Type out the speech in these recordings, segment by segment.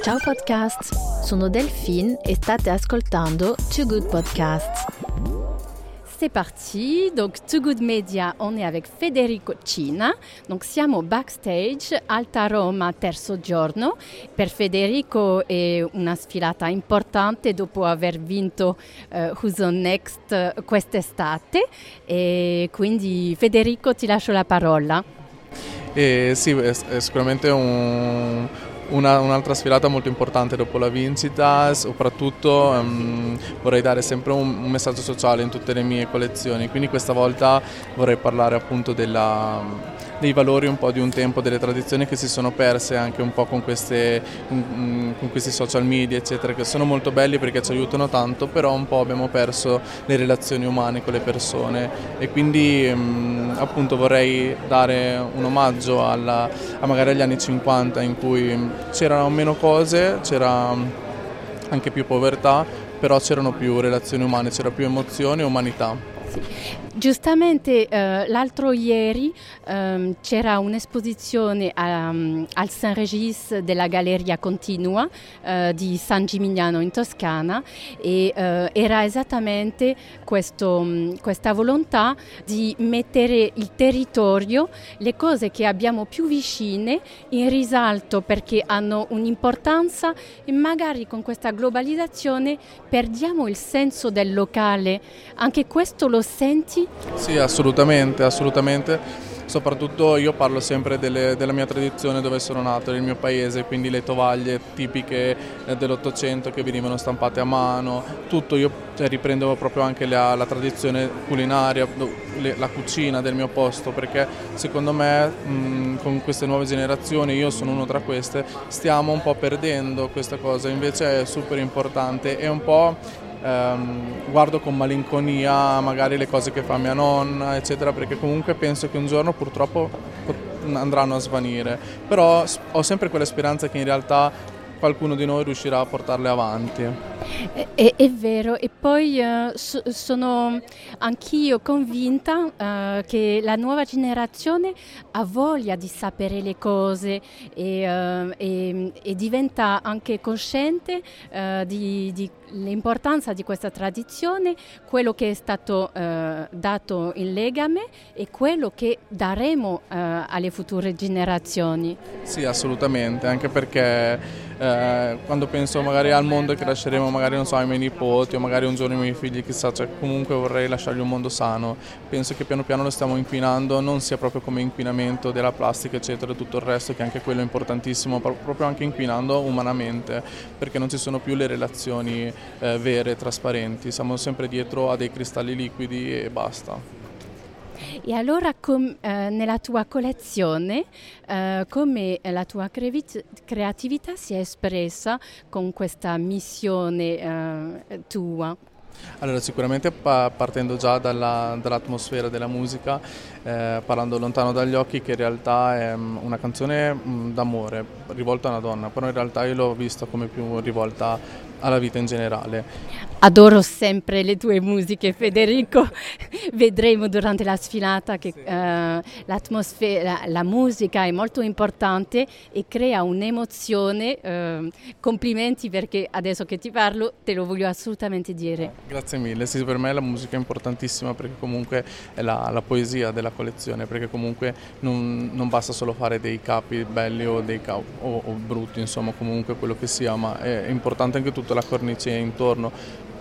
Ciao podcast, sono Delphine e state ascoltando Too Good Podcast. C'est parti, donc Too Good Media, on est avec Federico Cina, donc siamo backstage, Alta Roma, terzo giorno. Per Federico è una sfilata importante dopo aver vinto uh, Who's on Next quest'estate e quindi Federico ti lascio la parola. Eh, sì, è, è sicuramente un, una, un'altra sfilata molto importante dopo la vincita, soprattutto um, vorrei dare sempre un, un, messaggio sociale in tutte le mie collezioni, quindi questa volta vorrei parlare appunto della dei valori un po' di un tempo, delle tradizioni che si sono perse anche un po' con, queste, con, con questi social media eccetera che sono molto belli perché ci aiutano tanto però un po' abbiamo perso le relazioni umane con le persone e quindi mh, appunto vorrei dare un omaggio alla, a magari agli anni 50 in cui c'erano meno cose, c'era anche più povertà però c'erano più relazioni umane, c'era più emozione e umanità. Giustamente eh, l'altro ieri eh, c'era un'esposizione um, al Saint Regis della Galleria Continua eh, di San Gimignano in Toscana e eh, era esattamente questo, mm, questa volontà di mettere il territorio, le cose che abbiamo più vicine in risalto perché hanno un'importanza e magari con questa globalizzazione perdiamo il senso del locale. Anche questo lo senti sì, assolutamente, assolutamente. Soprattutto io parlo sempre delle, della mia tradizione dove sono nato, nel mio paese, quindi le tovaglie tipiche eh, dell'Ottocento che venivano stampate a mano, tutto, io cioè, riprendevo proprio anche la, la tradizione culinaria, la cucina del mio posto, perché secondo me mh, con queste nuove generazioni, io sono uno tra queste, stiamo un po' perdendo questa cosa, invece è super importante, è un po' ehm, guardo con malinconia magari le cose che fa mia nonna, eccetera, perché comunque penso che un giorno purtroppo andranno a svanire. Però ho sempre quella speranza che in realtà qualcuno di noi riuscirà a portarle avanti. È, è vero, e poi uh, so, sono anch'io convinta uh, che la nuova generazione ha voglia di sapere le cose e, uh, e, e diventa anche cosciente di, di l'importanza di questa tradizione, quello che è stato eh, dato in legame e quello che daremo eh, alle future generazioni. Sì, assolutamente, anche perché eh, quando penso magari al mondo che lasceremo magari non so ai miei nipoti o magari un giorno ai miei figli, chissà, cioè, comunque vorrei lasciargli un mondo sano. Penso che piano piano lo stiamo inquinando, non sia proprio come inquinamento della plastica eccetera e tutto il resto che anche quello è importantissimo, proprio anche inquinando umanamente, perché non ci sono più le relazioni eh, vere, trasparenti, siamo sempre dietro a dei cristalli liquidi e basta. E allora com, eh, nella tua collezione eh, come la tua creatività si è espressa con questa missione eh, tua? Allora sicuramente partendo già dalla, dall'atmosfera della musica, eh, parlando lontano dagli occhi che in realtà è mm, una canzone mm, d'amore rivolta a una donna, però in realtà io l'ho vista come più rivolta alla vita in generale. Adoro sempre le tue musiche Federico, vedremo durante la sfilata che sì. uh, l'atmosfera, la musica è molto importante e crea un'emozione, uh, complimenti perché adesso che ti parlo te lo voglio assolutamente dire. Grazie mille, sì, per me la musica è importantissima perché comunque è la, la poesia della collezione, perché comunque non, non, basta solo fare dei capi belli o, dei capi, o, o brutti, insomma comunque quello che sia, ma è importante anche tutta la cornice intorno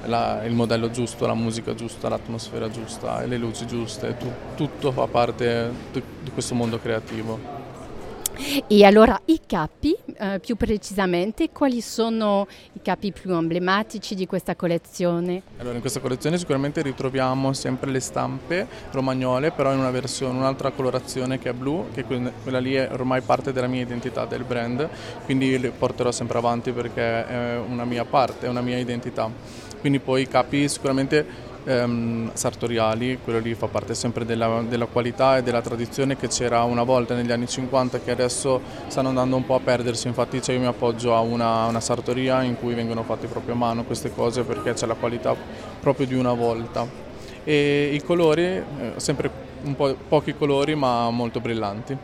la, il modello giusto, la musica giusta, l'atmosfera giusta le luci giuste, tu, tutto fa parte di questo mondo creativo. E allora i capi, eh, più precisamente, quali sono i capi più emblematici di questa collezione? Allora, in questa collezione sicuramente ritroviamo sempre le stampe romagnole, però in una versione, un'altra colorazione che è blu, che quella lì è ormai parte della mia identità del brand, quindi le porterò sempre avanti perché è una mia parte, è una mia identità. Quindi poi i capi sicuramente ehm, sartoriali, quello lì fa parte sempre della, della, qualità e della tradizione che c'era una volta negli anni 50 che adesso stanno andando un po' a perdersi, infatti cioè io mi appoggio a una, una sartoria in cui vengono fatte proprio a mano queste cose perché c'è la qualità proprio di una volta. E i colori, eh, sempre un po' pochi colori ma molto brillanti.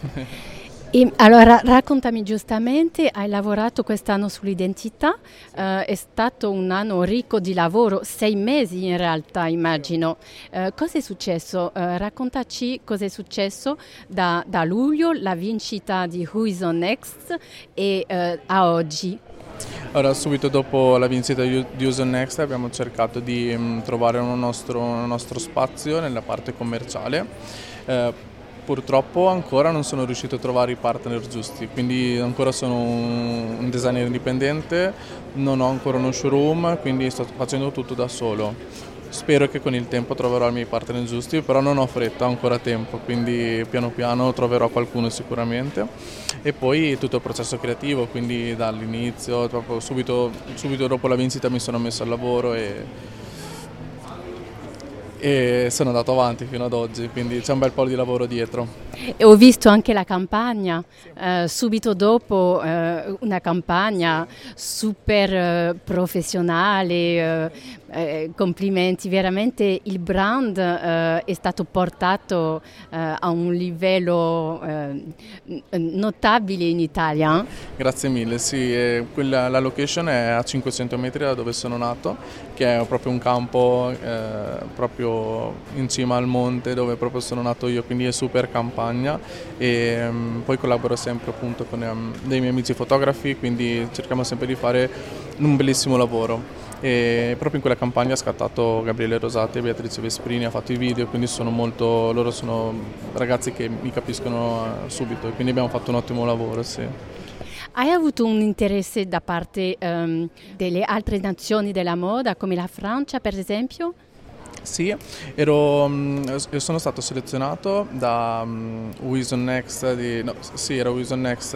E allora raccontami giustamente, hai lavorato quest'anno sull'identità, eh, è stato un anno ricco di lavoro, sei mesi in realtà immagino. Eh, cosa è successo? Eh, raccontaci cosa è successo da, da, luglio, la vincita di Who is on Next e eh, a oggi. Allora, subito dopo la vincita di Use Next abbiamo cercato di mh, mm, trovare un nostro, un nostro, spazio nella parte commerciale. Eh, Purtroppo ancora non sono riuscito a trovare i partner giusti, quindi ancora sono un designer indipendente, non ho ancora uno showroom, quindi sto facendo tutto da solo. Spero che con il tempo troverò i miei partner giusti, però non ho fretta, ho ancora tempo, quindi piano piano troverò qualcuno sicuramente. E poi tutto il processo creativo, quindi dall'inizio, subito, subito dopo la vincita mi sono messo al lavoro e e sono andato avanti fino ad oggi, quindi c'è un bel po' di lavoro dietro. E ho visto anche la campagna, eh, subito dopo eh, una campagna super eh, professionale, eh, eh, complimenti, veramente il brand eh, è stato portato a un livello notabile in Italia. Grazie mille, sì, quella, la location è a 500 metri da dove sono nato, che è proprio un campo proprio in cima al monte dove proprio sono nato io, quindi è super campagna e um, poi collaboro sempre appunto con um, dei miei amici fotografi, quindi cerchiamo sempre di fare un bellissimo lavoro. E proprio in quella campagna ha scattato Gabriele Rosati e Beatrice Vesprini, ha fatto i video, quindi sono molto, loro sono ragazzi che mi capiscono eh, subito e quindi abbiamo fatto un ottimo lavoro. Sì. Hai avuto un interesse da parte um, delle altre nazioni della moda, come la Francia per esempio? Sì, ero, mm, sono stato selezionato da um, Wison Next di, no, sì, era Wison Next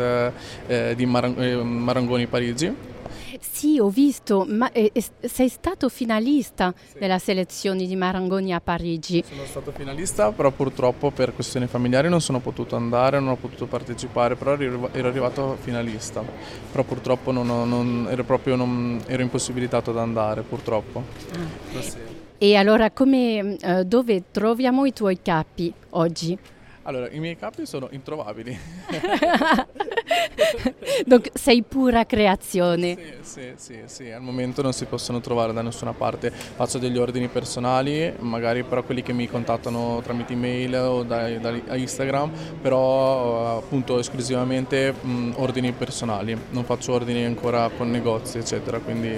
eh, di Marang- eh, Marangoni Parigi. Sì, ho visto, ma eh, sei stato finalista sì. della selezione di Marangoni a Parigi. Sono stato finalista, però purtroppo per questioni familiari non sono potuto andare, non ho potuto partecipare, però ero arrivato finalista. Però purtroppo non, non, ero, proprio, non, ero impossibilitato ad andare, purtroppo. Ah. E allora come, eh, dove troviamo i tuoi capi oggi? Allora, i miei capi sono introvabili. Donc, sei pura creazione. Sì, sì, sì, sì, al momento non si possono trovare da nessuna parte. Faccio degli ordini personali, magari però quelli che mi contattano tramite email o da, da Instagram, però appunto esclusivamente mh, ordini personali. Non faccio ordini ancora con negozi, eccetera. Quindi...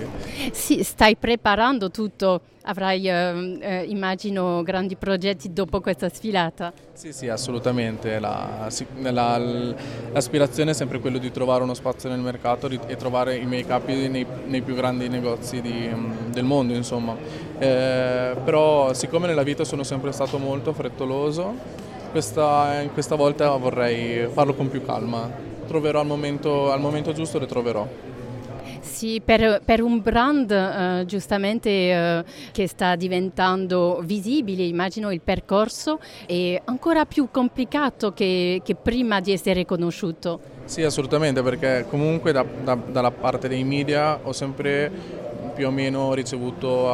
Sì, stai preparando tutto avrai, eh, eh, immagino, grandi progetti dopo questa sfilata. Sì, sì, assolutamente. La, la, l'aspirazione è sempre quella di trovare uno spazio nel mercato e trovare i miei capi nei, nei più grandi negozi di, mm, del mondo, insomma. Eh, però, siccome nella vita sono sempre stato molto frettoloso, questa, questa volta vorrei farlo con più calma. Troverò al momento, al momento giusto le troverò. Sì, per, per un brand eh, giustamente eh, che sta diventando visibile, immagino il percorso è ancora più complicato che, che prima di essere conosciuto. Sì, assolutamente, perché comunque da, da, dalla parte dei media ho sempre più o meno ricevuto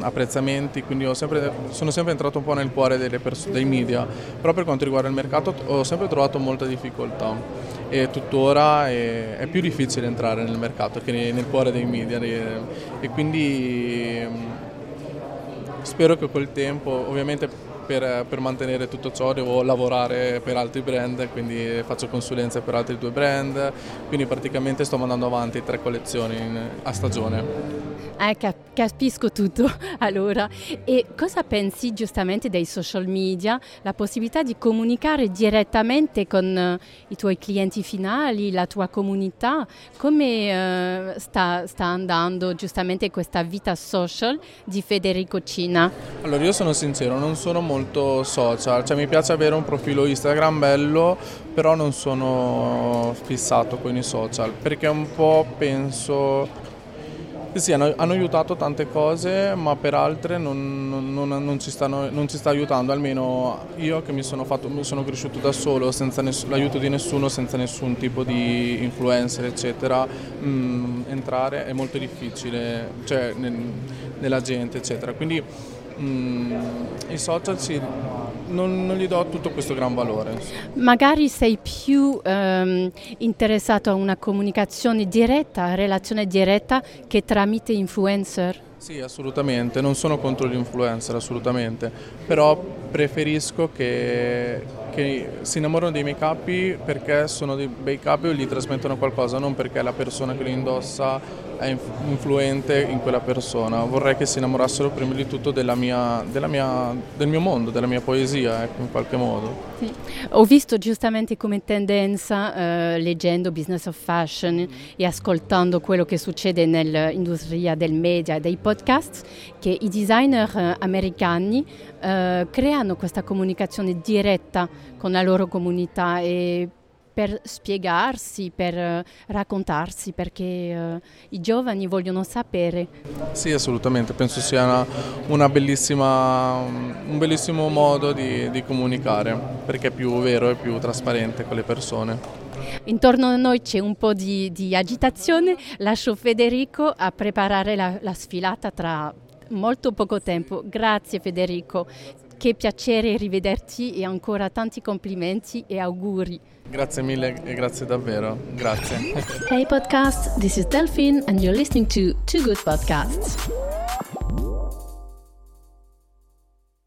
apprezzamenti, quindi sempre, sono sempre entrato un po' nel cuore pers- dei media, però per quanto riguarda il mercato ho sempre trovato molta difficoltà e tuttora è, è, più difficile entrare nel mercato che nel cuore dei media e quindi mm, spero che col tempo, ovviamente per, per, mantenere tutto ciò devo lavorare per altri brand, quindi faccio consulenze per altri due brand, quindi praticamente sto mandando avanti tre collezioni a stagione. Eh, capisco tutto. Allora, e cosa pensi giustamente dei social media, la possibilità di comunicare direttamente con uh, i tuoi clienti finali, la tua comunità? Come uh, sta, sta, andando giustamente questa vita social di Federico Cina? Allora, io sono sincero, non sono molto social, cioè mi piace avere un profilo Instagram bello, però non sono fissato con i social, perché un po' penso sì, hanno, hanno, aiutato tante cose, ma per altre non, non, non, ci stanno, non, ci sta aiutando, almeno io che mi sono, fatto, sono cresciuto da solo, senza ness- l'aiuto di nessuno, senza nessun tipo di influencer, eccetera, mh, mm, entrare è molto difficile, cioè nel, nella gente, eccetera. Quindi mm, i social sì, non, non, gli do tutto questo gran valore. Magari sei più ehm, interessato a una comunicazione diretta, relazione diretta che tramite influencer? Sì, assolutamente, non sono contro gli influencer, assolutamente, però preferisco che, che si innamorano dei miei capi perché sono dei bei capi e gli trasmettono qualcosa, non perché la persona che li indossa è influente in quella persona. Vorrei che si innamorassero prima di tutto della mia, della mia, del mio mondo, della mia poesia, ecco, in qualche modo. Sì. Ho visto giustamente come tendenza, eh, leggendo Business of Fashion mm. e ascoltando quello che succede nell'industria del media e dei podcast, che i designer eh, americani eh, creano questa comunicazione diretta con la loro comunità e per spiegarsi, per uh, raccontarsi, perché uh, i giovani vogliono sapere. Sì, assolutamente, penso sia una, una bellissima, un bellissimo modo di, di, comunicare, perché è più vero e più trasparente con le persone. Intorno a noi c'è un po' di, di agitazione, lascio Federico a preparare la, la sfilata tra molto poco tempo. Grazie Federico, che piacere rivederti e ancora tanti complimenti e auguri. Grazie mille e grazie davvero. Grazie. Hey podcast, this is Delphine and you're listening to Two Good Podcasts.